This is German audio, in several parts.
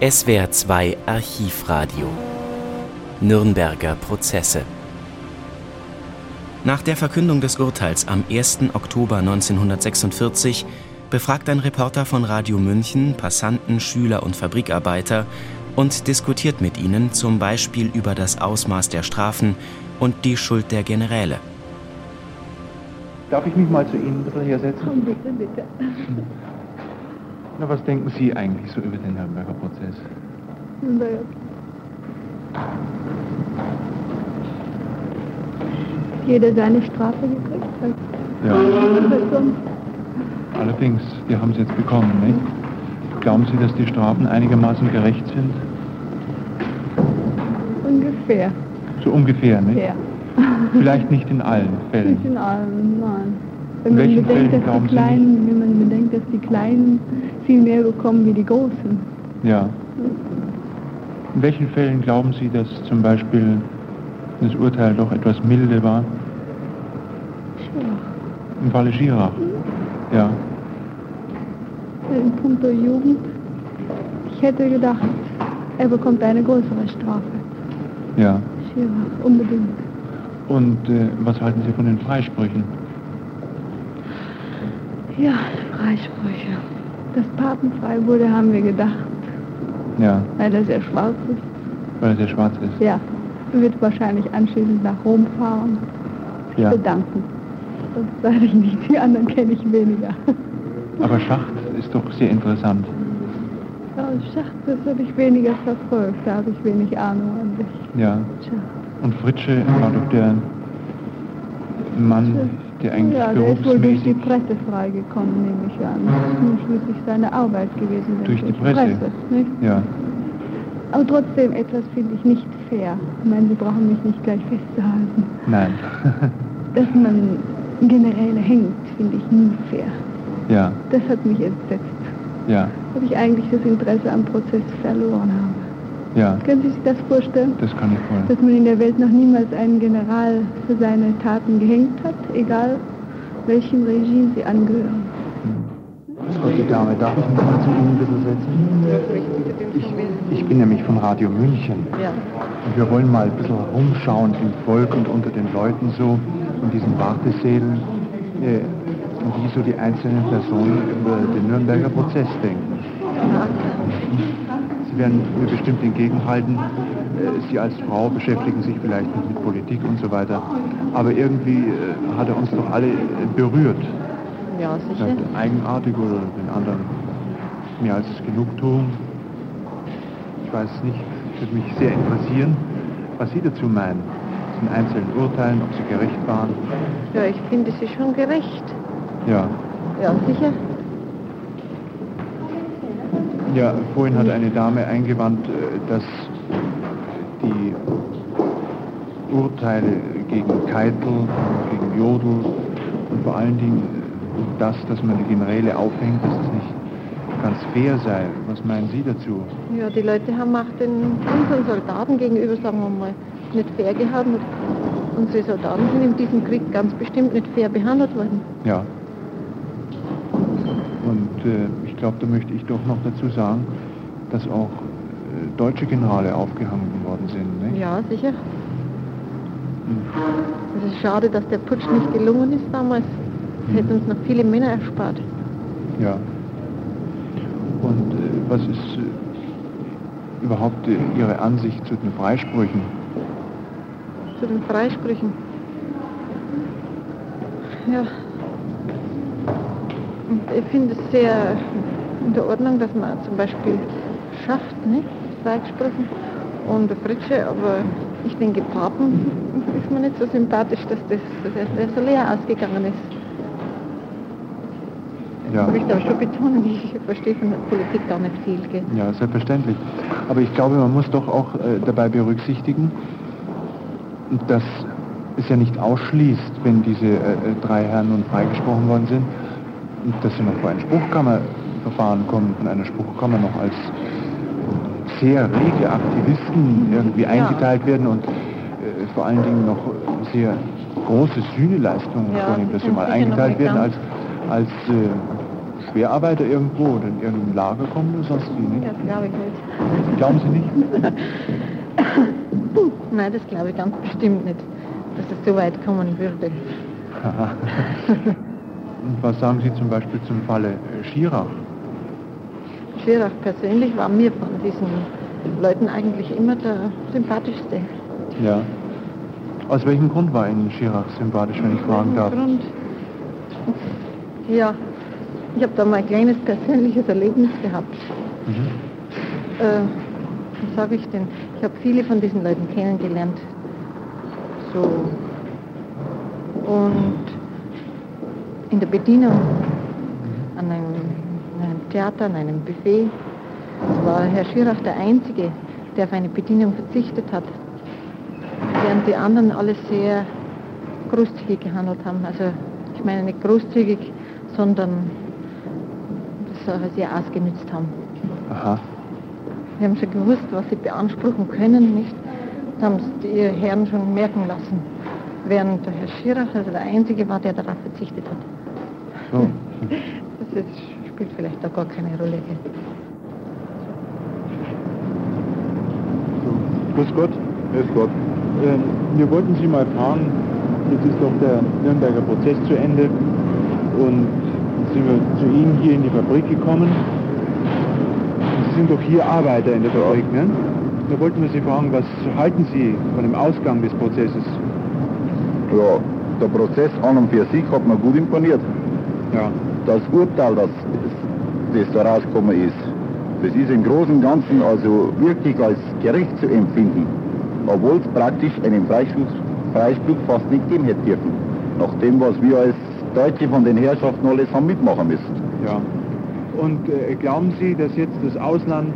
SWR 2 Archivradio Nürnberger Prozesse Nach der Verkündung des Urteils am 1. Oktober 1946 befragt ein Reporter von Radio München Passanten, Schüler und Fabrikarbeiter und diskutiert mit ihnen zum Beispiel über das Ausmaß der Strafen und die Schuld der Generäle. Darf ich mich mal zu Ihnen ein bisschen hersetzen? Bitte, bitte. Na, was denken Sie eigentlich so über den Nürnberger Prozess? Nürnberger. Jeder seine Strafe gekriegt hat. Ja, sonst? allerdings, die haben Sie jetzt bekommen, nicht? Glauben Sie, dass die Strafen einigermaßen gerecht sind? Ungefähr. So ungefähr, nicht? Ja. Vielleicht nicht in allen Nicht Fällen. in allem, nein. In Wenn man, welchen Fällen bedenkt, dass glauben die Sie Kleinen, wenn man bedenkt, dass die Kleinen viel mehr bekommen wie die Großen. Ja. In welchen Fällen glauben Sie, dass zum Beispiel das Urteil doch etwas milde war? Schwach. Im Falle Schirach. Ja. In puncto Jugend, ich hätte gedacht, er bekommt eine größere Strafe. Ja. Schirach, unbedingt. Und äh, was halten Sie von den Freisprüchen? Ja, Freisprüche. Dass patenfrei wurde, haben wir gedacht, Ja, weil er sehr schwarz ist. weil er sehr schwarz ist. Ja, er wird wahrscheinlich anschließend nach Rom fahren, sich Ja. bedanken. Das sage ich nicht, die anderen kenne ich weniger. Aber Schacht ist doch sehr interessant. Ja, Schacht, das habe ich weniger verfolgt, da habe ich wenig Ahnung an sich. Ja. Tja. Und Fritsche war doch der Mann, der eigentlich ja, der ist wohl durch die Presse freigekommen, nehme ich an. Das ist nun schließlich seine Arbeit gewesen. Durch die Presse? nicht? Ja, Aber trotzdem, etwas finde ich nicht fair. Ich meine, Sie brauchen mich nicht gleich festzuhalten. nein. Dass man Generäle hängt, finde ich nie fair. ja, Das hat mich entsetzt. ja, Habe ich eigentlich das Interesse am Prozess verloren habe. Ja, Können Sie sich das vorstellen? das kann ich voll. Dass man in der Welt noch niemals einen General für seine Taten gehängt hat, egal welchem Regime sie angehören. Gott, die Dame, darf ich mich mal zu Ihnen ein bisschen setzen? Ich, ich bin nämlich von Radio München. Ja. Und wir wollen mal ein bisschen rumschauen im Volk und unter den Leuten so, in diesen Wartesälen, äh, wie so die einzelnen Personen über den Nürnberger Prozess denken. Sie werden mir bestimmt entgegenhalten, äh, Sie als Frau beschäftigen sich vielleicht nicht mit Politik und so weiter, aber irgendwie äh, hat er uns doch alle äh, berührt. Ja, Vielleicht eigenartig oder den anderen mehr als Genugtuung. Ich weiß es nicht, würde mich sehr interessieren, was Sie dazu meinen. Zu den einzelnen Urteilen, ob sie gerecht waren. Ja, ich finde sie schon gerecht. Ja. Ja, sicher. Ja, vorhin hat eine Dame eingewandt, äh, dass die Urteile gegen Keitel, gegen Jodl und vor allen Dingen äh, das, dass man die Generäle aufhängt, dass es nicht ganz fair sei. Was meinen Sie dazu? Ja, die Leute haben auch den unseren Soldaten gegenüber, sagen wir mal, nicht fair gehandelt. Unsere Soldaten sind in diesem Krieg ganz bestimmt nicht fair behandelt worden. Ja. Und äh, glaube, da möchte ich doch noch dazu sagen, dass auch äh, deutsche Generale aufgehangen worden sind. Nicht? Ja, sicher. Hm. Es ist schade, dass der Putsch nicht gelungen ist damals. Das hätte uns noch viele Männer erspart. Ja. Und äh, was ist äh, überhaupt äh, Ihre Ansicht zu den Freisprüchen? Zu den Freisprüchen. Ja. Ich finde es sehr in der Ordnung, dass man zum Beispiel schafft, nicht? Freigesprochen. Und der Fritsche, aber ich denke, Papen ist mir nicht so sympathisch, dass das dass so leer ausgegangen ist. Ja. Ich möchte aber schon betonen, ich verstehe von der Politik gar nicht viel. Gell? Ja, selbstverständlich. Aber ich glaube, man muss doch auch äh, dabei berücksichtigen, dass es ja nicht ausschließt, wenn diese äh, äh, drei Herren nun freigesprochen worden sind, dass sie noch vor ein Spruchkammerverfahren kommen, von einer Spruchkammer noch als sehr rege Aktivisten irgendwie Ja. eingeteilt werden und äh, vor allen Dingen noch sehr große Sühneleistungen Ja, vornehmen, dass sie mal eingeteilt werden als, als äh, Schwerarbeiter irgendwo oder in irgendein Lager kommen oder sonst wie, nicht? Das glaube ich nicht. Glauben Sie nicht? Nein, das glaube ich ganz bestimmt nicht, dass es so weit kommen würde. Und was sagen Sie zum Beispiel zum Falle Schirach? Schirach persönlich war mir von diesen Leuten eigentlich immer der sympathischste. Ja. Aus welchem Grund war Ihnen Schirach sympathisch, wenn ich fragen darf? Grund? Ja, ich habe da mal ein kleines persönliches Erlebnis gehabt. Mhm. Äh, was sage ich denn? Ich habe viele von diesen Leuten kennengelernt. So. Und in der Bedienung an einem, einem Theater, an einem Buffet, war Herr Schirach der Einzige, der auf eine Bedienung verzichtet hat. Während die anderen alle sehr großzügig gehandelt haben. Also ich meine nicht großzügig, sondern das sehr ausgenützt haben. Aha. Wir haben schon gewusst, was sie beanspruchen können, nicht? Das haben die Herren schon merken lassen. Während der Herr Schirach also der Einzige war, der darauf verzichtet hat. So. Das ist, spielt vielleicht auch gar keine Rolle. So. Grüß Gott. Grüß Gott. Ähm, wir wollten Sie mal fragen, jetzt ist doch der Nürnberger Prozess zu Ende und sind wir zu Ihnen hier in die Fabrik gekommen. Sie sind doch hier Arbeiter in der Fabrik, ne? Da wollten wir Sie fragen, was halten Sie von dem Ausgang des Prozesses? Ja, der Prozess an und für sich hat mir gut imponiert. Ja. Das Urteil, das, das da rausgekommen ist, das ist im Großen und Ganzen also wirklich als gerecht zu empfinden, obwohl es praktisch einen Freispruch, Freispruch fast nicht geben hätte dürfen. Nach dem, was wir als Deutsche von den Herrschaften alles haben mitmachen müssen. Ja. Und äh, glauben Sie, dass jetzt das Ausland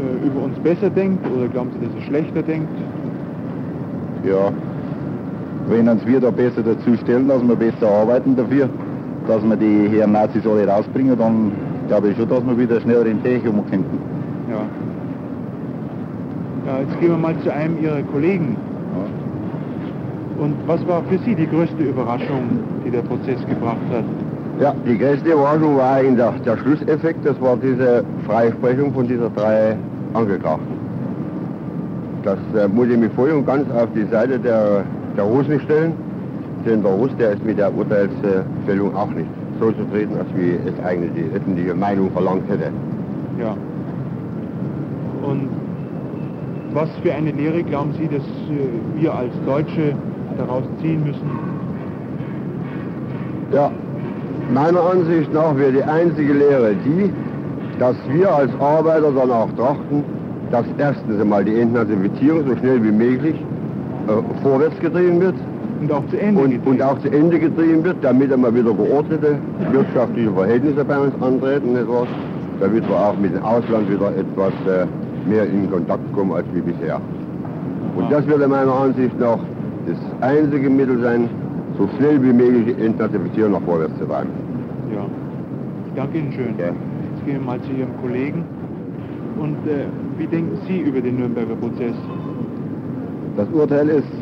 äh, über uns besser denkt oder glauben Sie, dass es schlechter denkt? Ja, wenn uns wir da besser dazu stellen, dass wir besser arbeiten dafür, dass wir die Herren Nazis alle rausbringen, dann glaube ich schon, dass wir wieder schneller in Tech umkommen. Ja. ja. Jetzt gehen wir mal zu einem Ihrer Kollegen. Ja. Und was war für Sie die größte Überraschung, die der Prozess gebracht hat? Ja, die größte Überraschung war in der, der Schlusseffekt, das war diese Freisprechung von dieser drei Angeklagten. Das äh, muss ich mich voll und ganz auf die Seite der, der Russen stellen. Denn der Russ, der ist mit der Urteilsstellung auch nicht so zufrieden, als wie es eigentlich die öffentliche Meinung verlangt hätte. Ja. Und was für eine Lehre glauben Sie, dass äh, wir als Deutsche daraus ziehen müssen? Ja, meiner Ansicht nach wäre die einzige Lehre die, dass wir als Arbeiter danach trachten, dass erstens einmal die Entnazifizierung so schnell wie möglich äh, vorwärts getrieben wird und auch zu Ende und, und, auch zu Ende getrieben wird, damit einmal wieder geordnete wirtschaftliche Verhältnisse bei uns antreten, etwas, damit wir auch mit dem Ausland wieder etwas äh, mehr in Kontakt kommen als wie bisher. Und das würde meiner Ansicht nach das einzige Mittel sein, so schnell wie möglich die Entnazifizierung nach vorwärts zu treiben. Ja, ich danke Ihnen schön. Ja. Jetzt gehen wir mal zu Ihrem Kollegen. Und äh, wie denken Sie über den Nürnberger Prozess? Das Urteil ist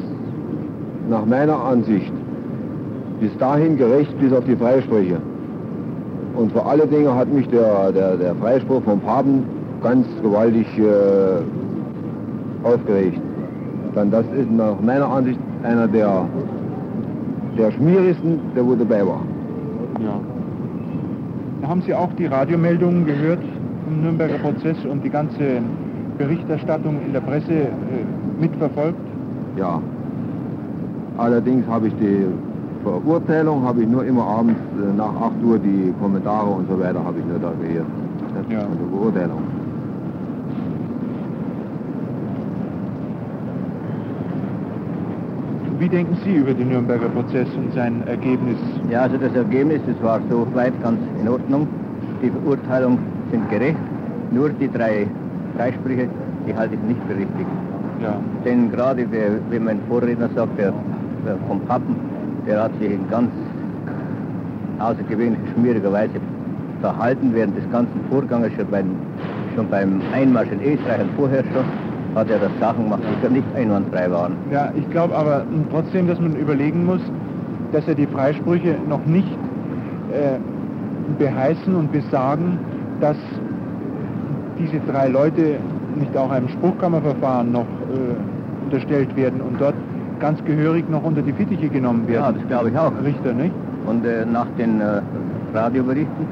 nach meiner Ansicht bis dahin gerecht bis auf die Freisprüche. Und vor alle Dinge hat mich der, der, der Freispruch vom Papen ganz gewaltig äh, aufgeregt. Dann das ist nach meiner Ansicht einer der, der schmierigsten, der wo dabei war. Ja. Da haben Sie auch die Radiomeldungen gehört vom Nürnberger Prozess und die ganze Berichterstattung in der Presse äh, mitverfolgt? Ja, Allerdings habe ich die Verurteilung habe ich nur immer abends äh, nach 8 Uhr die Kommentare und so weiter habe ich nur da gehört. Das ja. eine Beurteilung. Wie denken Sie über den Nürnberger Prozess und sein Ergebnis? Ja, also das Ergebnis, das war soweit ganz in Ordnung. Die Verurteilungen sind gerecht. Nur die drei Freisprüche, die halte ich nicht für richtig. Ja. Denn gerade, wie mein Vorredner sagt, der vom Pappen, der hat sich in ganz außergewöhnlich schmieriger Weise verhalten während des ganzen Vorganges, schon beim, schon beim Einmarsch in Österreich und vorher schon, hat er das Sachen gemacht, die nicht einwandfrei waren. Ja, ich glaube aber trotzdem, dass man überlegen muss, dass er die Freisprüche noch nicht äh, beheißen und besagen, dass diese drei Leute nicht auch einem Spruchkammerverfahren noch äh, unterstellt werden und dort ganz gehörig noch unter die Fittiche genommen werden. Ja, das glaube ich auch. Richter, nicht? Und äh, nach den äh, Radioberichten,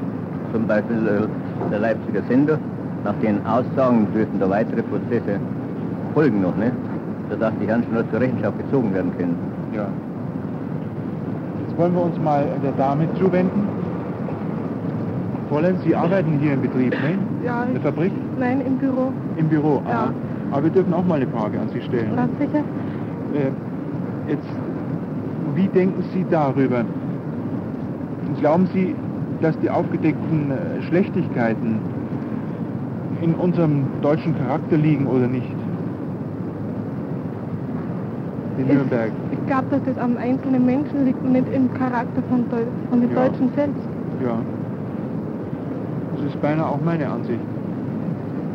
zum Beispiel äh, der Leipziger Sender, nach den Aussagen dürfen da weitere Prozesse folgen noch, ne? sodass die Herren schon zur Rechenschaft gezogen werden können. Ja. Jetzt wollen wir uns mal der Dame zuwenden. Fräulein, Sie arbeiten hier im Betrieb, ne? Ja. In der Fabrik? Nein, im Büro. Im Büro, ja. aha. Aber wir dürfen auch mal eine Frage an Sie stellen. Ganz sicher. Äh, jetzt, wie denken Sie darüber? Glauben Sie, dass die aufgedeckten äh, Schlechtigkeiten in unserem deutschen Charakter liegen oder nicht? In Nürnberg. Ich, ich glaube, dass das am einzelnen Menschen liegt und nicht im Charakter von, Deu von den Ja. Deutschen selbst. Ja. Das ist beinahe auch meine Ansicht.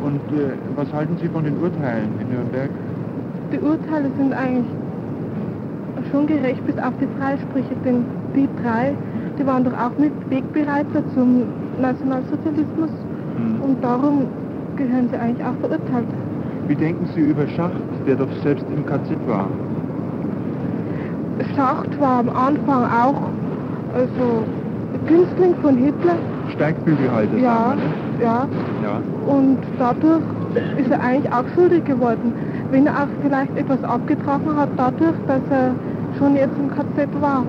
Und äh, was halten Sie von den Urteilen in Nürnberg? Die Urteile sind eigentlich schon gerecht bis auf die Freisprüche, denn die drei, die waren doch auch mit Wegbereiter zum Nationalsozialismus Hm. und darum gehören sie eigentlich auch verurteilt. Wie denken Sie über Schacht, der doch selbst im KZ war? Schacht war am Anfang auch also Günstling von Hitler, Steigbügelhalter, ja, sagen wir, ne? ja, Ja. und dadurch ist er eigentlich auch schuldig geworden. Wenn er auch vielleicht etwas abgetragen hat, dadurch, dass er schon jetzt im KZ war,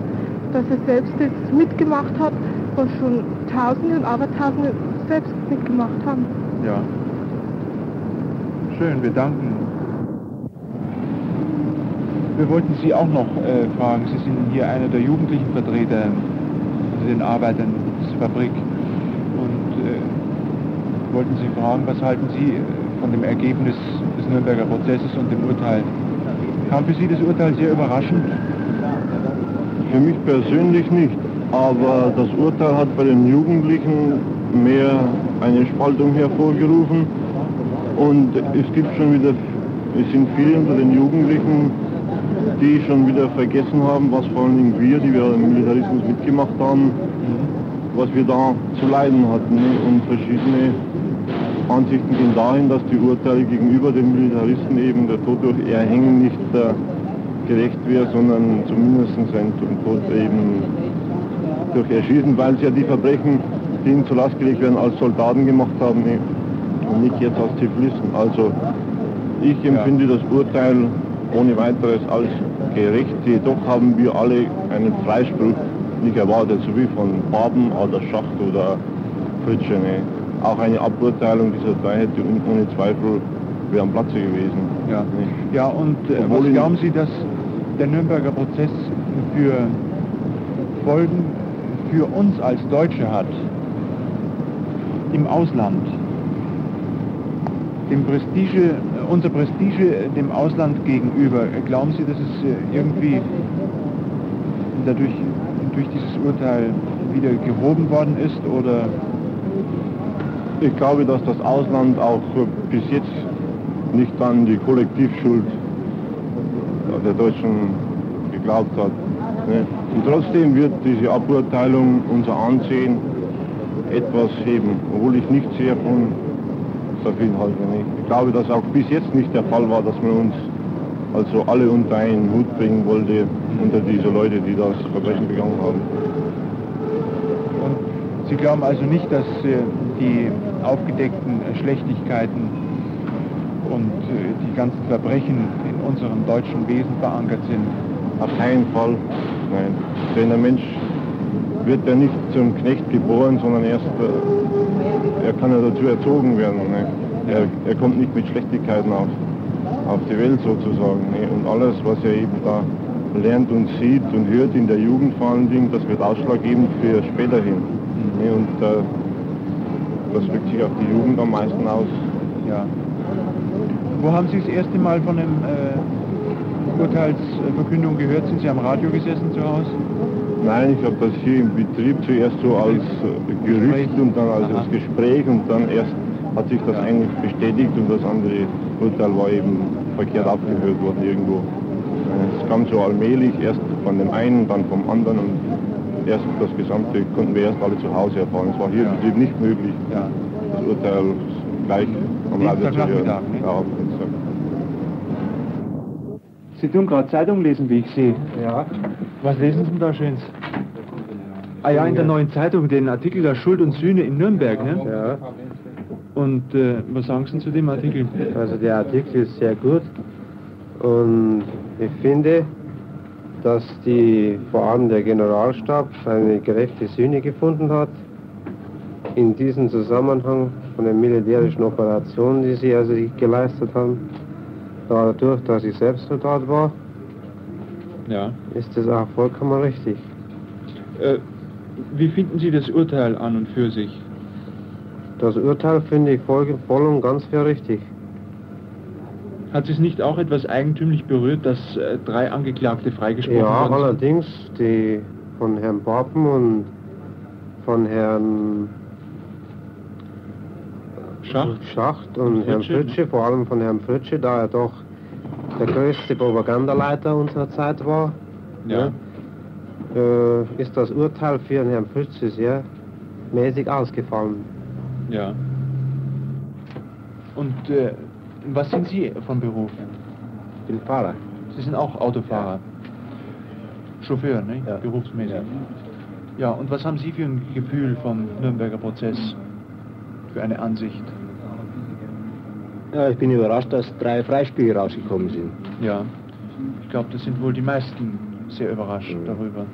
dass er selbst jetzt mitgemacht hat, was schon Tausende und Abertausende selbst mitgemacht haben. Ja. Schön, wir danken. Wir wollten Sie auch noch äh, fragen. Sie sind hier einer der jugendlichen Vertreter unter den Arbeitern dieser Fabrik. Und äh, wollten Sie fragen, was halten Sie äh, von dem Ergebnis des Nürnberger Prozesses und dem Urteil? Kam für Sie das Urteil sehr überraschend? Für mich persönlich nicht, aber das Urteil hat bei den Jugendlichen mehr eine Spaltung hervorgerufen und es gibt schon wieder, es sind viele unter den Jugendlichen, die schon wieder vergessen haben, was vor allen Dingen wir, die wir im Militarismus mitgemacht haben, was wir da zu leiden hatten ne? und verschiedene Ansichten gehen dahin, dass die Urteile gegenüber den Militaristen eben der Tod durch Erhängen nicht äh, gerecht wäre, sondern zumindest ein Tod eben durch Erschießen, weil sie ja die Verbrechen, die ihnen zur Last gelegt werden, als Soldaten gemacht haben und nicht jetzt als Zivilisten. Also ich empfinde das Urteil ohne weiteres als gerecht, jedoch haben wir alle einen Freispruch nicht erwartet, so wie von Baben oder Schacht oder Fritsche. Ne? Auch eine Aburteilung dieser drei hätte ohne Zweifel wäre am Platze gewesen. Ja, ja und äh, was glauben Sie, dass der Nürnberger Prozess für Folgen für uns als Deutsche hat im Ausland? Dem Prestige, äh, unser Prestige äh, dem Ausland gegenüber, äh, glauben Sie, dass es irgendwie dadurch durch dieses Urteil wieder gehoben worden ist oder Ich glaube, dass das Ausland auch bis jetzt nicht an die Kollektivschuld der Deutschen geglaubt hat. ne? Und trotzdem wird diese Aburteilung unser Ansehen etwas heben, obwohl ich nicht sehr von Safin halte. ne? Ich glaube, dass auch bis jetzt nicht der Fall war, dass man uns also alle unter einen Hut bringen wollte, unter diese Leute, die das Verbrechen begangen haben. Und Sie glauben also nicht, dass äh, die aufgedeckten Schlechtigkeiten und äh, die ganzen Verbrechen in unserem deutschen Wesen verankert sind? Auf keinen Fall, nein. Denn der Mensch wird ja nicht zum Knecht geboren, sondern erst, äh, er kann ja dazu erzogen werden. Ne? Er, er kommt nicht mit Schlechtigkeiten auf, auf die Welt sozusagen. Ne? Und alles, was er eben da lernt und sieht und hört in der Jugend vor allen Dingen, das wird ausschlaggebend für späterhin. Ne? Und äh, das wirkt sich auf die Jugend am meisten aus. Ja. Wo haben Sie das erste Mal von dem äh, Urteilsverkündung gehört? Sind Sie am Radio gesessen zu Hause? Nein, ich habe das hier im Betrieb zuerst so als äh, Gerücht und dann als, als Gespräch und dann erst hat sich das Ja. eigentlich bestätigt und das andere Urteil war eben verkehrt abgehört worden irgendwo. Es kam so allmählich, erst von dem einen, dann vom anderen und erst das Gesamte konnten wir erst alle zu Hause erfahren. Es war hier im Betrieb nicht möglich, ja. das Urteil gleich am Radio zu hören. Ja, Sie tun gerade Zeitung lesen, wie ich sehe. Ja. Was lesen Sie da schönes? Ah ja, in der neuen Zeitung den Artikel der Schuld und Sühne in Nürnberg, ne? Ja. Und äh, was sagen Sie zu dem Artikel? Also der Artikel ist sehr gut und ich finde, dass die, vor allem der Generalstab eine gerechte Sühne gefunden hat in diesem Zusammenhang von den militärischen Operationen, die sie also geleistet haben. Dadurch, dass ich selbst Soldat war, ja. ist das auch vollkommen richtig. Äh, wie finden Sie das Urteil an und für sich? Das Urteil finde ich voll, voll und ganz für richtig. Hat es nicht auch etwas eigentümlich berührt, dass äh, drei Angeklagte freigesprochen ja, wurden? Ja, allerdings die von Herrn Papen und von Herrn Schacht, Schacht und, und Herrn Fritsche, vor allem von Herrn Fritsche, da er doch der größte Propagandaleiter unserer Zeit war, ja. ne, äh, ist das Urteil für Herrn Fritsche sehr mäßig ausgefallen. Ja. Und äh, was sind Sie von Beruf? Ich bin Fahrer. Sie sind auch Autofahrer. Chauffeur, ne? Ja. Berufsmäßig. Ja. ja, und was haben Sie für ein Gefühl vom Nürnberger Prozess? Für eine Ansicht? Ja, ich bin überrascht, dass drei Freispiele rausgekommen sind. Ja, ich glaube, das sind wohl die meisten sehr überrascht mhm. darüber.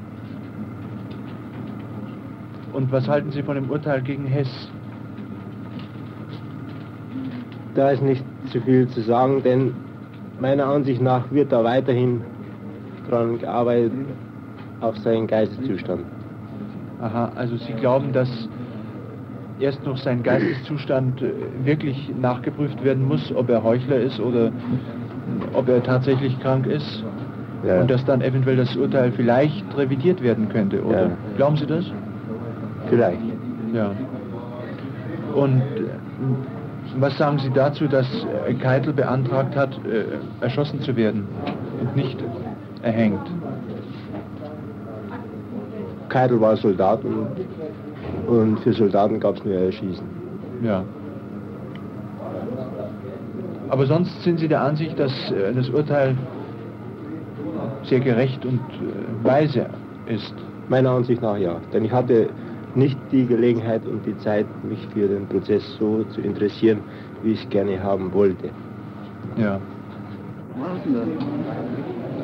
Und was halten Sie von dem Urteil gegen Hess? Da ist nicht zu viel zu sagen, denn meiner Ansicht nach wird da weiterhin daran gearbeitet auf seinen Geisteszustand. Aha, also Sie glauben, dass erst noch sein Geisteszustand äh, wirklich nachgeprüft werden muss, ob er Heuchler ist oder ob er tatsächlich krank ist? Ja. Und dass dann eventuell das Urteil vielleicht revidiert werden könnte, oder? Ja. Glauben Sie das? Vielleicht. Ja. Und was sagen Sie dazu, dass Keitel beantragt hat, äh, erschossen zu werden und nicht erhängt? Keitel war Soldat und, und für Soldaten gab es nur Erschießen. Ja. Aber sonst sind Sie der Ansicht, dass äh, das Urteil sehr gerecht und äh, weise ist? Meiner Ansicht nach ja. Denn ich hatte nicht die Gelegenheit und die Zeit, mich für den Prozess so zu interessieren, wie ich gerne haben wollte. Ja.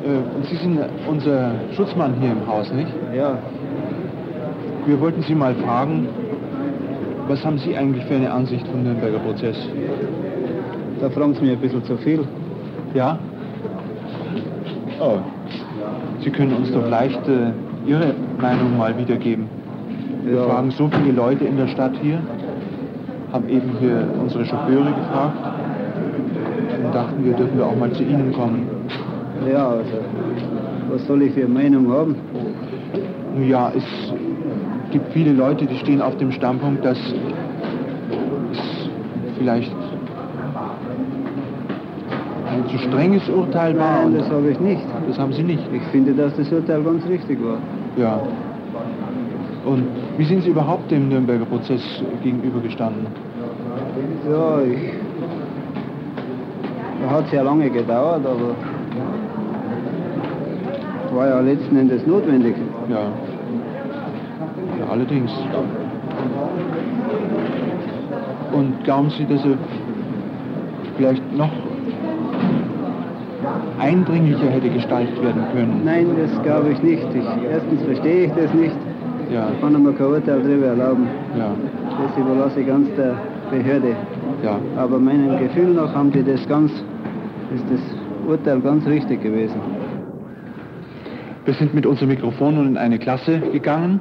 Äh, und Sie sind unser Schutzmann hier im Haus, nicht? Ja. Wir wollten Sie mal fragen, was haben Sie eigentlich für eine Ansicht vom Nürnberger Prozess? Da fragen Sie mir ein bisschen zu viel. Ja? Oh. Sie können uns doch leicht äh, Ihre Meinung mal wiedergeben. Wir ja. fragen so viele Leute in der Stadt hier, haben eben hier unsere Chauffeure gefragt und dachten, wir dürfen wir auch mal zu Ihnen kommen. Ja, also, was soll ich für eine Meinung haben? Ja, es gibt viele Leute, die stehen auf dem Standpunkt, dass es vielleicht ein zu strenges Urteil war. Nein, das habe ich nicht. Das haben Sie nicht. Ich finde, dass das Urteil ganz richtig war. Ja. Und wie sind Sie überhaupt dem Nürnberger Prozess gegenübergestanden? Ja, ich. Hat sehr lange gedauert, aber war ja letzten Endes notwendig. Ja. Allerdings. Und glauben Sie, dass er vielleicht noch eindringlicher hätte gestaltet werden können? Nein, das glaube ich nicht. Ich, erstens verstehe ich das nicht. Ja. Ich kann mir kein Urteil darüber erlauben. Ja. Das überlasse ich ganz der Behörde. Ja. Aber meinem Gefühl nach haben die das ganz, ist das Urteil ganz richtig gewesen. Wir sind mit unserem Mikrofon nun in eine Klasse gegangen,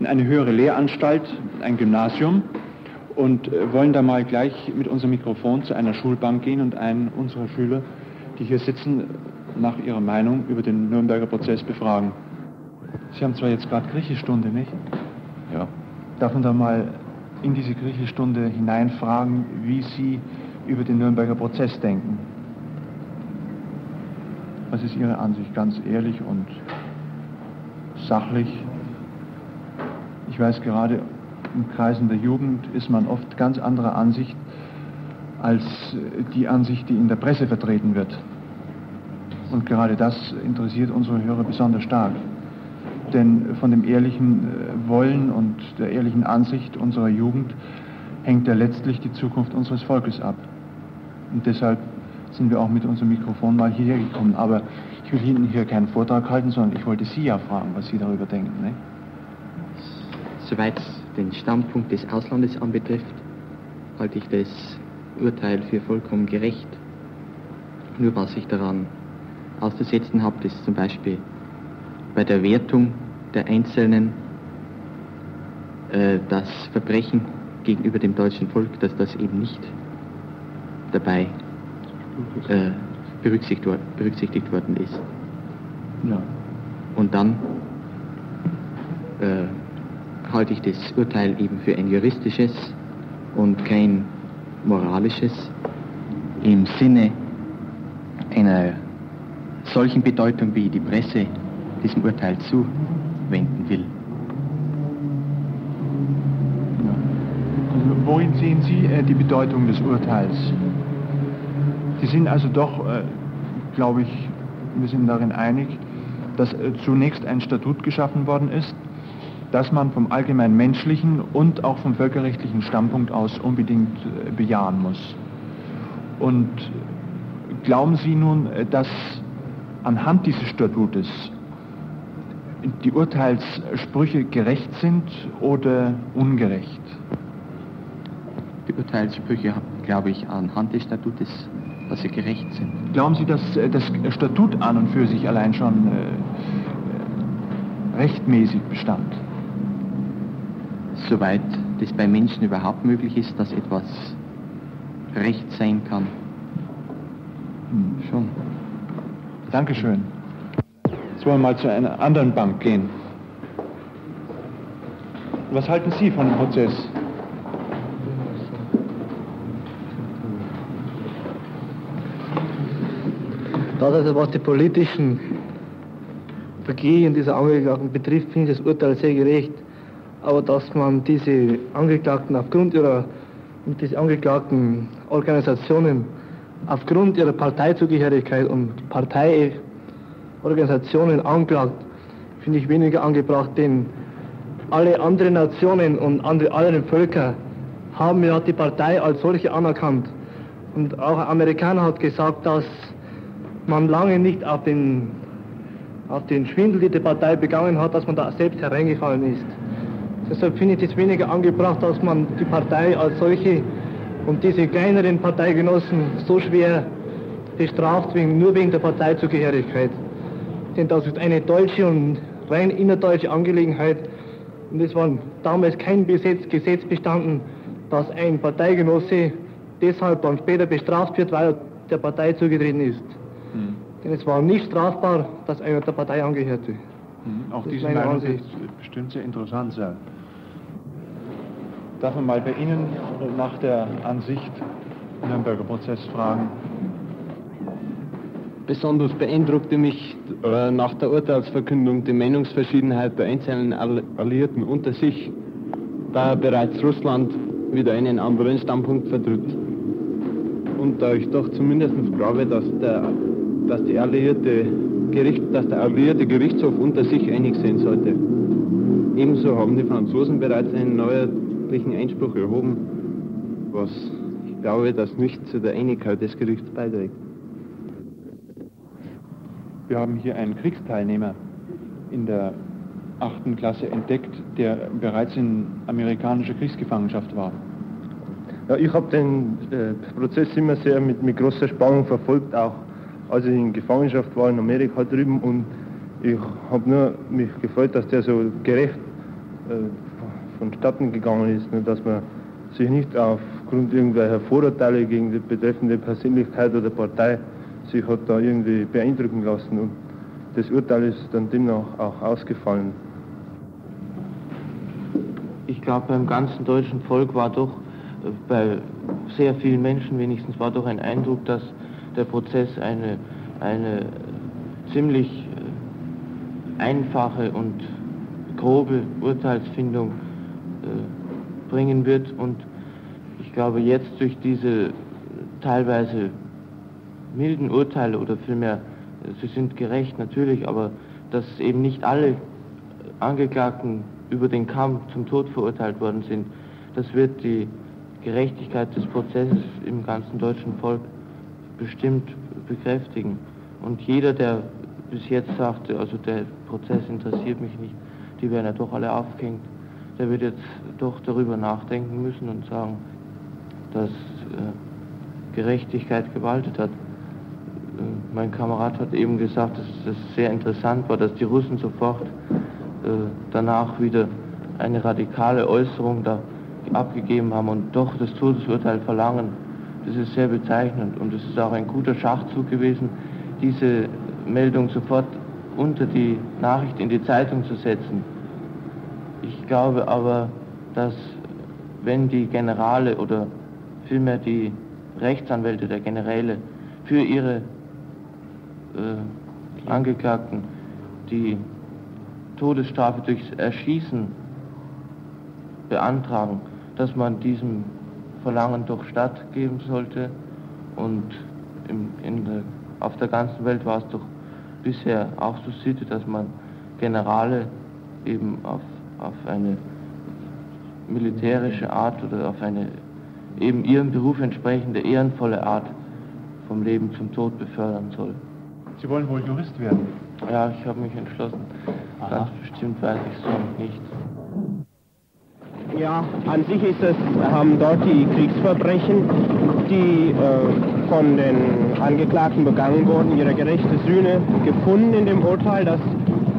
in eine höhere Lehranstalt, ein Gymnasium und äh, wollen da mal gleich mit unserem Mikrofon zu einer Schulbank gehen und einen unserer Schüler, die hier sitzen, nach ihrer Meinung über den Nürnberger Prozess befragen. Sie haben zwar jetzt gerade Griechischstunde, nicht? Ja. Darf man da mal in diese Griechischstunde hineinfragen, wie Sie über den Nürnberger Prozess denken? Was ist Ihre Ansicht, ganz ehrlich und sachlich? Ich weiß gerade, in Kreisen der Jugend ist man oft ganz anderer Ansicht als die Ansicht, die in der Presse vertreten wird. Und gerade das interessiert unsere Hörer besonders stark. Denn von dem ehrlichen äh, Wollen und der ehrlichen Ansicht unserer Jugend hängt ja letztlich die Zukunft unseres Volkes ab. Und deshalb sind wir auch mit unserem Mikrofon mal hierher gekommen. Aber ich will Ihnen hier keinen Vortrag halten, sondern ich wollte Sie ja fragen, was Sie darüber denken. Ne? Soweit den Standpunkt des Auslandes anbetrifft, halte ich das Urteil für vollkommen gerecht. Nur was ich daran auszusetzen habe, ist zum Beispiel bei der Wertung der Einzelnen äh, das Verbrechen gegenüber dem deutschen Volk, dass das eben nicht dabei äh, berücksichtigt, berücksichtigt, worden ist. Ja. Und dann äh, halte ich das Urteil eben für ein juristisches und kein moralisches im Sinne einer solchen Bedeutung, wie die Presse diesem Urteil zuwenden will. Also, worin sehen Sie äh, die Bedeutung des Urteils? Sie sind also doch, äh, glaube ich, wir sind darin einig, dass äh, zunächst ein Statut geschaffen worden ist, das man vom allgemein menschlichen und auch vom völkerrechtlichen Standpunkt aus unbedingt äh, bejahen muss. Und glauben Sie nun, äh, dass anhand dieses Statutes die Urteilssprüche gerecht sind oder ungerecht? Die Urteilssprüche, glaube ich, anhand des Statutes, dass sie gerecht sind. Glauben Sie, dass äh, das Statut an und für sich allein schon rechtmäßig bestand? Soweit das bei Menschen überhaupt möglich ist, dass etwas Recht sein kann. Hm, schon. Dankeschön. Jetzt wollen wir mal zu einer anderen Bank gehen. Was halten Sie von dem Prozess? Also was die politischen Vergehen dieser Angeklagten betrifft, finde ich das Urteil sehr gerecht aber dass man diese Angeklagten aufgrund ihrer, diese Angeklagten Organisationen aufgrund ihrer Parteizugehörigkeit und Parteiorganisationen anklagt, finde ich weniger angebracht, denn alle anderen Nationen und andere, alle Völker haben ja die Partei als solche anerkannt. Und auch ein Amerikaner hat gesagt, dass man lange nicht auf den, auf den Schwindel, die die Partei begangen hat, dass man da selbst hereingefallen ist. Deshalb finde ich es weniger angebracht, dass man die Partei als solche und diese kleineren Parteigenossen so schwer bestraft, wegen, nur wegen der Parteizugehörigkeit. Denn das ist eine deutsche und rein innerdeutsche Angelegenheit. Und es war damals kein Gesetz, Gesetz bestanden, dass ein Parteigenosse deshalb dann später bestraft wird, weil er der Partei zugetreten ist. Hm. Denn es war nicht strafbar, dass einer der Partei angehörte. Hm. Auch diese Meinung ist bestimmt sehr interessant sein. Darf man mal bei Ihnen nach der Ansicht Nürnberger Prozess fragen? Besonders beeindruckte mich äh, nach der Urteilsverkündung die Meinungsverschiedenheit der einzelnen Alliierten unter sich, da bereits Russland wieder einen anderen Standpunkt vertritt. Und da ich doch zumindest glaube, dass der, dass die alliierte Gericht, dass der alliierte Gerichtshof unter sich einig sein sollte. Ebenso haben die Franzosen bereits einen neuen richterlichen Einspruch erhoben, was ich glaube, dass nicht zu der Einigkeit des Gerichts beiträgt. Wir haben hier einen Kriegsteilnehmer in der achten Klasse entdeckt, der bereits in amerikanischer Kriegsgefangenschaft war. Ja, ich habe den äh, Prozess immer sehr mit, mit großer Spannung verfolgt, auch als ich in Gefangenschaft war in Amerika drüben und ich habe nur mich gefreut, dass der so gerecht äh, vonstatten gegangen ist, ne, dass man sich nicht aufgrund irgendwelcher Vorurteile gegen die betreffende Persönlichkeit oder Partei sich hat da irgendwie beeindrucken lassen und das Urteil ist dann demnach auch ausgefallen. Ich glaube, beim ganzen deutschen Volk war doch, äh, bei sehr vielen Menschen wenigstens, war doch ein Eindruck, dass der Prozess eine, eine ziemlich äh, einfache und grobe Urteilsfindung bringen wird. Und ich glaube, jetzt durch diese teilweise milden Urteile oder vielmehr, sie sind gerecht natürlich, aber dass eben nicht alle Angeklagten über den Kamm zum Tod verurteilt worden sind, das wird die Gerechtigkeit des Prozesses im ganzen deutschen Volk bestimmt bekräftigen. Und jeder, der bis jetzt sagte, also der Prozess interessiert mich nicht, die werden ja doch alle aufgehängt, der wird jetzt doch darüber nachdenken müssen und sagen, dass äh, Gerechtigkeit gewaltet hat. Äh, mein Kamerad hat eben gesagt, dass das sehr interessant war, dass die Russen sofort äh, danach wieder eine radikale Äußerung da abgegeben haben und doch das Todesurteil verlangen. Das ist sehr bezeichnend und es ist auch ein guter Schachzug gewesen, diese Meldung sofort unter die Nachricht in die Zeitung zu setzen. Ich glaube aber, dass wenn die Generale oder vielmehr die Rechtsanwälte der Generäle für ihre äh, Angeklagten die Todesstrafe durchs Erschießen beantragen, dass man diesem Verlangen doch stattgeben sollte. Und im, der, auf der ganzen Welt war es doch bisher auch so Sitte, dass man Generale eben auf, auf eine militärische Art oder auf eine eben ihrem Beruf entsprechende ehrenvolle Art vom Leben zum Tod befördern soll. Sie wollen wohl Jurist werden? Ja, ich habe mich entschlossen. Aha. Ganz bestimmt weiß ich es noch nicht. Ja, an sich ist es, haben dort die Kriegsverbrechen, die äh, von den Angeklagten begangen wurden, ihre gerechte Sühne gefunden in dem Urteil, dass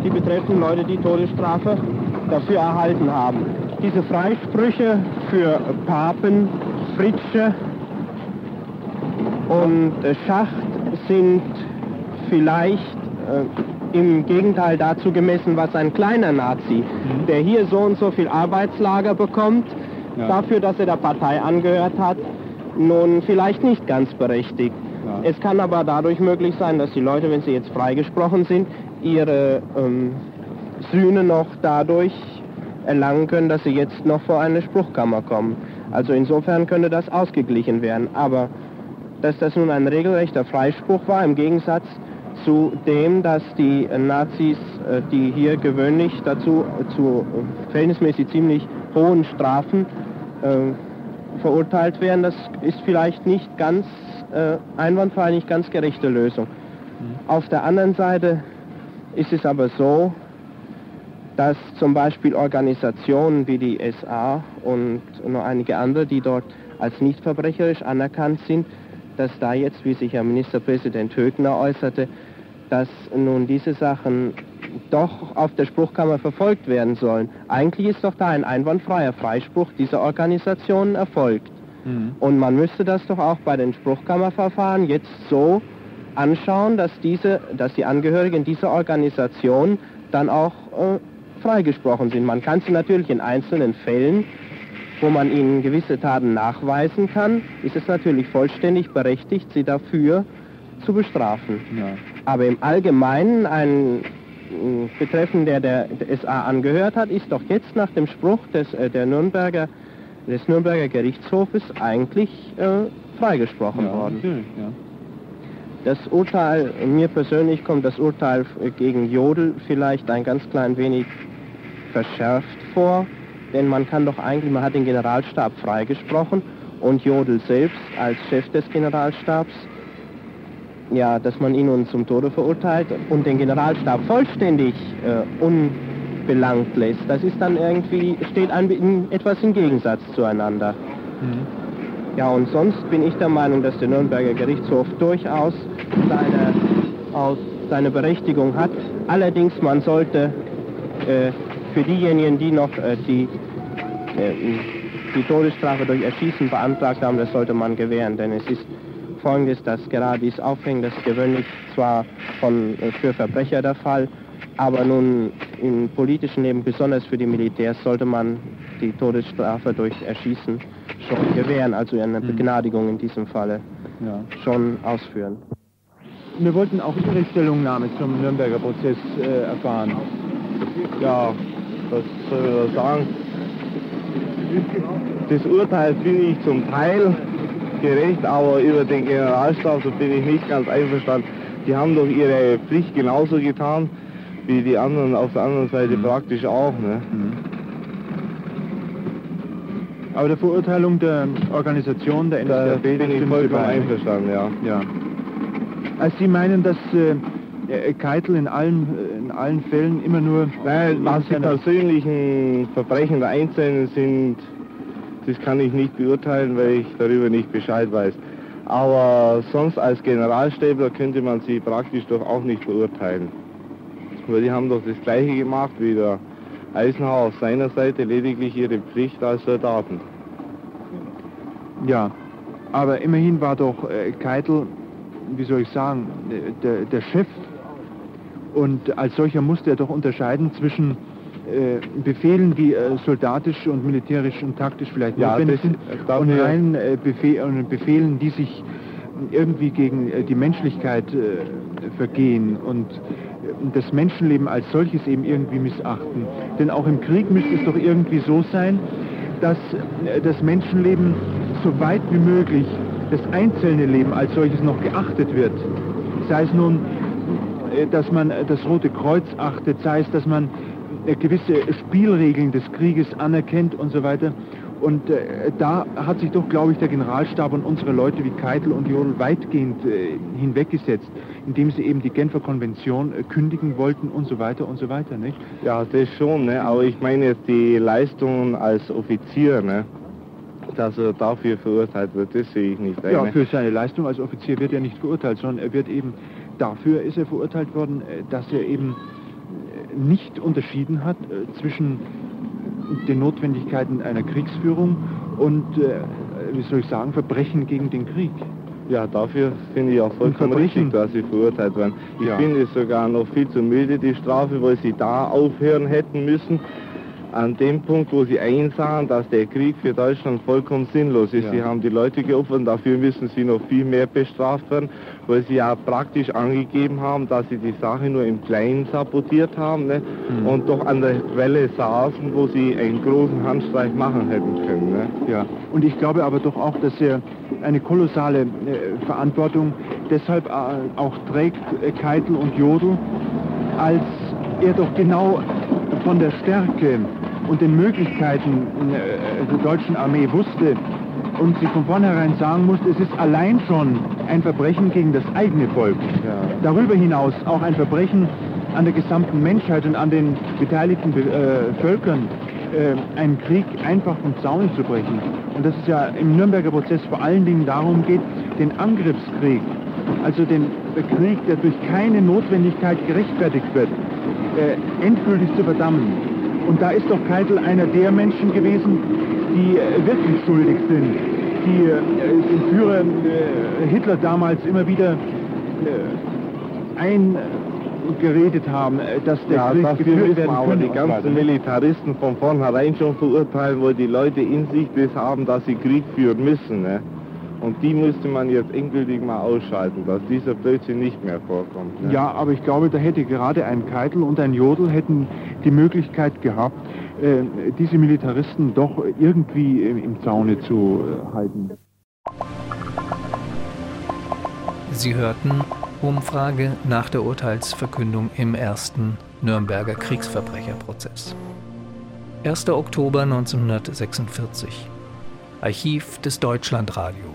die betreffenden Leute die Todesstrafe dafür erhalten haben. Diese Freisprüche für Papen, Fritsche und äh, Schacht sind vielleicht äh, im Gegenteil dazu gemessen, was ein kleiner Nazi, mhm. der hier so und so viel Arbeitslager bekommt, ja. dafür, dass er der Partei angehört hat, nun vielleicht nicht ganz berechtigt. Ja. Es kann aber dadurch möglich sein, dass die Leute, wenn sie jetzt freigesprochen sind, ihre ähm, Sühne noch dadurch erlangen können, dass sie jetzt noch vor eine Spruchkammer kommen. Also insofern könnte das ausgeglichen werden. Aber dass das nun ein regelrechter Freispruch war, im Gegensatz zu dem, dass die Nazis, äh, die hier gewöhnlich dazu zu verhältnismäßig ziemlich hohen Strafen äh, verurteilt werden, das ist vielleicht nicht ganz äh, einwandfrei, nicht ganz gerechte Lösung. Mhm. Auf der anderen Seite ist es aber so, dass zum Beispiel Organisationen wie die SA und noch einige andere, die dort als nicht verbrecherisch anerkannt sind, dass da jetzt, wie sich Herr Ministerpräsident Högner äußerte, dass nun diese Sachen doch auf der Spruchkammer verfolgt werden sollen. Eigentlich ist doch da ein einwandfreier Freispruch dieser Organisationen erfolgt. Mhm. Und man müsste das doch auch bei den Spruchkammerverfahren jetzt so anschauen, dass, diese, dass die Angehörigen dieser Organisation dann auch äh, freigesprochen sind. Man kann sie natürlich in einzelnen Fällen, wo man ihnen gewisse Taten nachweisen kann, ist es natürlich vollständig berechtigt, sie dafür zu bestrafen. Ja. Aber im Allgemeinen ein Betreffender, der der SA angehört hat, ist doch jetzt nach dem Spruch des, äh, der Nürnberger, des Nürnberger Gerichtshofes eigentlich äh, freigesprochen ja, worden. Ja. Das Urteil, mir persönlich kommt das Urteil gegen Jodel vielleicht ein ganz klein wenig verschärft vor, denn man kann doch eigentlich, man hat den Generalstab freigesprochen und Jodel selbst als Chef des Generalstabs ja, dass man ihn nun zum Tode verurteilt und den Generalstab vollständig äh, unbelangt lässt, das ist dann irgendwie, steht ein, in, etwas im Gegensatz zueinander. Mhm. Ja, und sonst bin ich der Meinung, dass der Nürnberger Gerichtshof durchaus seine, aus, seine Berechtigung hat. Allerdings, man sollte äh, für diejenigen, die noch äh, die, äh, die Todesstrafe durch Erschießen beantragt haben, das sollte man gewähren, denn es ist folgendes, dass gerade dieses Aufhängen, das ist gewöhnlich zwar von, äh, für Verbrecher der Fall, aber nun im politischen Leben, besonders für die Militärs, sollte man die Todesstrafe durch Erschießen schon gewähren, also eine mhm. Begnadigung in diesem Falle ja. schon ausführen. Wir wollten auch Ihre Stellungnahme zum Nürnberger Prozess äh, erfahren. Ja, was soll ich sagen? das Urteil finde ich zum Teil gerecht, aber über den Generalstab so bin ich nicht ganz einverstanden. Die haben doch ihre Pflicht genauso getan wie die anderen auf der anderen Seite mhm. praktisch auch. Ne? Mhm. Aber der Verurteilung der Organisation der NSDAP bin ich vollkommen einverstanden, ja. ja. Also Sie meinen, dass äh, Keitel in allen, in allen Fällen immer nur... Nein, was die persönlichen Verbrechen der Einzelnen sind, das kann ich nicht beurteilen, weil ich darüber nicht Bescheid weiß. Aber sonst als Generalstäbler könnte man sie praktisch doch auch nicht beurteilen. Weil die haben doch das Gleiche gemacht wie der Eisenhower auf seiner Seite, lediglich ihre Pflicht als Soldaten. Ja, aber immerhin war doch äh, Keitel, wie soll ich sagen, der, der Chef und als solcher musste er doch unterscheiden zwischen äh, Befehlen, die äh, soldatisch und militärisch und taktisch vielleicht ja, notwendig sind, und rein äh, Befehl, Befehlen, die sich irgendwie gegen äh, die Menschlichkeit äh, vergehen und äh, das Menschenleben als solches eben irgendwie missachten. Denn auch im Krieg müsste es doch irgendwie so sein, dass das Menschenleben so weit wie möglich, das einzelne Leben als solches noch geachtet wird. Sei es nun äh, dass man äh, das Rote Kreuz achtet, sei es, dass man äh, gewisse Spielregeln des Krieges anerkennt und so weiter. Und äh, da hat sich doch, glaube ich, der Generalstab und unsere Leute wie Keitel und Jodl weitgehend äh, hinweggesetzt, indem sie eben die Genfer Konvention äh, kündigen wollten und so weiter und so weiter. Nicht? Ja, das schon, ne? aber ich meine jetzt die Leistungen als Offizier, ne? dass er dafür verurteilt wird, das sehe ich nicht. Ja, für seine Leistung als Offizier wird er nicht verurteilt, sondern er wird eben dafür ist er verurteilt worden, äh, dass er eben äh, nicht unterschieden hat äh, zwischen den Notwendigkeiten einer Kriegsführung und, wie soll ich sagen, Verbrechen gegen den Krieg. Ja, dafür finde ich auch vollkommen richtig, dass sie verurteilt werden. Ich ja. finde es sogar noch viel zu milde, die Strafe, weil sie da aufhören hätten müssen, an dem Punkt, wo sie einsahen, dass der Krieg für Deutschland vollkommen sinnlos ist. Ja. Sie haben die Leute geopfert und dafür müssen sie noch viel mehr bestraft werden, weil sie ja praktisch angegeben haben, dass sie die Sache nur im Kleinen sabotiert haben ne? mhm. und doch an der Quelle saßen, wo sie einen großen Handstreich machen hätten können. Ne? Ja, und ich glaube aber doch auch, dass er eine kolossale äh, Verantwortung deshalb äh, auch trägt, äh, Keitel und Jodl, als er doch genau von der Stärke und den Möglichkeiten äh, der deutschen Armee wusste und sie von vornherein sagen musste, es ist allein schon ein Verbrechen gegen das eigene Volk. Ja. Darüber hinaus auch ein Verbrechen an der gesamten Menschheit und an den beteiligten äh, Völkern, äh, einen Krieg einfach vom Zaun zu brechen. Und dass es ja im Nürnberger Prozess vor allen Dingen darum geht, den Angriffskrieg, also den Krieg, der durch keine Notwendigkeit gerechtfertigt wird, äh, endgültig zu verdammen. Und da ist doch Keitel einer der Menschen gewesen, die äh, wirklich schuldig sind, die äh, den Führer äh, Hitler damals immer wieder eingeredet haben, dass der ja, Krieg geführt werden aber die ganzen Militaristen von vornherein schon verurteilen, wo die Leute in sich das haben, dass sie Krieg führen müssen. Ne? Und die müsste man jetzt endgültig mal ausschalten, dass dieser Blödsinn nicht mehr vorkommt. Ne? Ja, aber ich glaube, da hätte gerade ein Keitel und ein Jodel hätten die Möglichkeit gehabt, äh, diese Militaristen doch irgendwie im Zaune zu äh, halten. Sie hörten Umfrage nach der Urteilsverkündung im ersten Nürnberger Kriegsverbrecherprozess. 1. Oktober 1946. Archiv des Deutschlandradio.